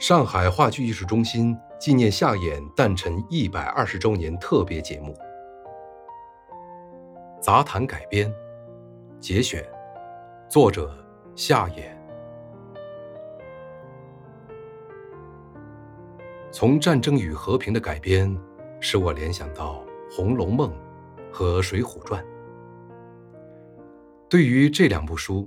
上海话剧艺术中心纪念夏衍诞辰一百二十周年特别节目，杂谈改编，节选，作者夏衍。从《战争与和平》的改编，使我联想到《红楼梦》和《水浒传》。对于这两部书，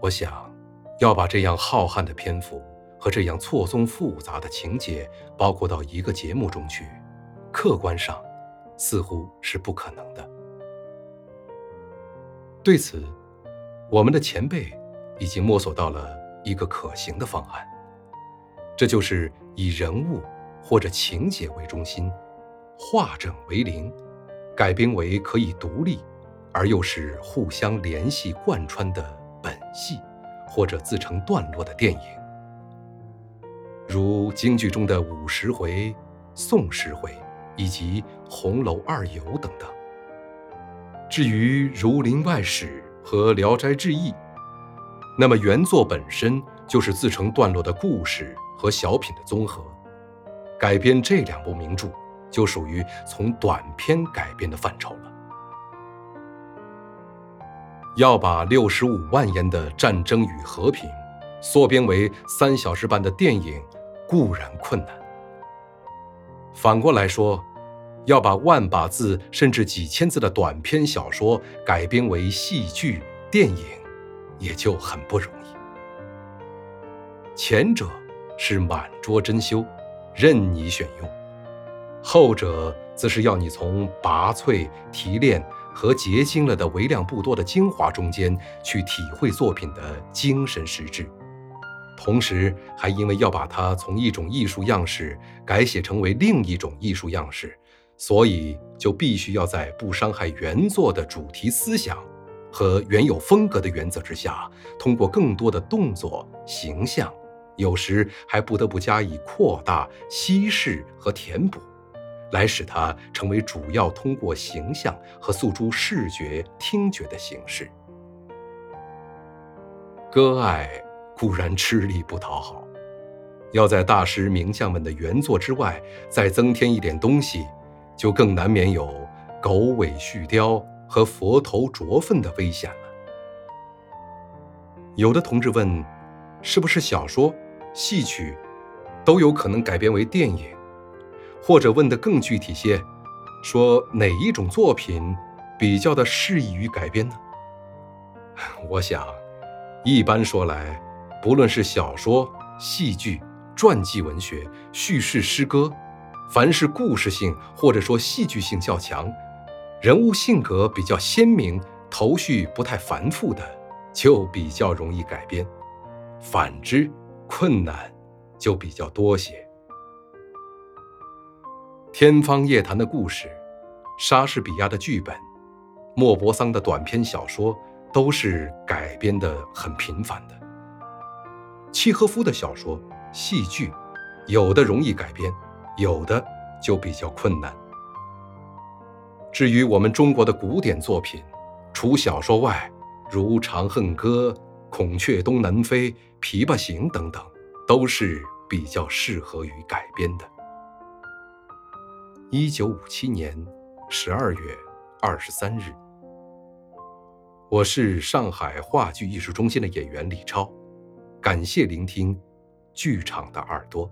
我想要把这样浩瀚的篇幅。和这样错综复杂的情节包括到一个节目中去，客观上似乎是不可能的。对此，我们的前辈已经摸索到了一个可行的方案，这就是以人物或者情节为中心，化整为零，改编为可以独立而又是互相联系贯穿的本戏，或者自成段落的电影。如京剧中的五十回、宋十回，以及红楼二游等等。至于《儒林外史》和《聊斋志异》，那么原作本身就是自成段落的故事和小品的综合，改编这两部名著就属于从短篇改编的范畴了。要把六十五万言的《战争与和平》。缩编为三小时半的电影固然困难，反过来说，要把万把字甚至几千字的短篇小说改编为戏剧电影，也就很不容易。前者是满桌珍馐，任你选用；后者则是要你从拔萃提炼和结晶了的微量不多的精华中间去体会作品的精神实质。同时，还因为要把它从一种艺术样式改写成为另一种艺术样式，所以就必须要在不伤害原作的主题思想和原有风格的原则之下，通过更多的动作、形象，有时还不得不加以扩大、稀释和填补，来使它成为主要通过形象和诉诸视觉、听觉的形式。割爱。不然吃力不讨好，要在大师名将们的原作之外再增添一点东西，就更难免有狗尾续貂和佛头着粪的危险了。有的同志问，是不是小说、戏曲都有可能改编为电影？或者问得更具体些，说哪一种作品比较的适宜于改编呢？我想，一般说来。不论是小说、戏剧、传记文学、叙事诗歌，凡是故事性或者说戏剧性较强，人物性格比较鲜明、头绪不太繁复的，就比较容易改编；反之，困难就比较多些。天方夜谭的故事，莎士比亚的剧本，莫泊桑的短篇小说，都是改编的很频繁的。契诃夫的小说、戏剧，有的容易改编，有的就比较困难。至于我们中国的古典作品，除小说外，如《长恨歌》《孔雀东南飞》《琵琶行》等等，都是比较适合于改编的。一九五七年十二月二十三日，我是上海话剧艺术中心的演员李超。感谢聆听，剧场的耳朵。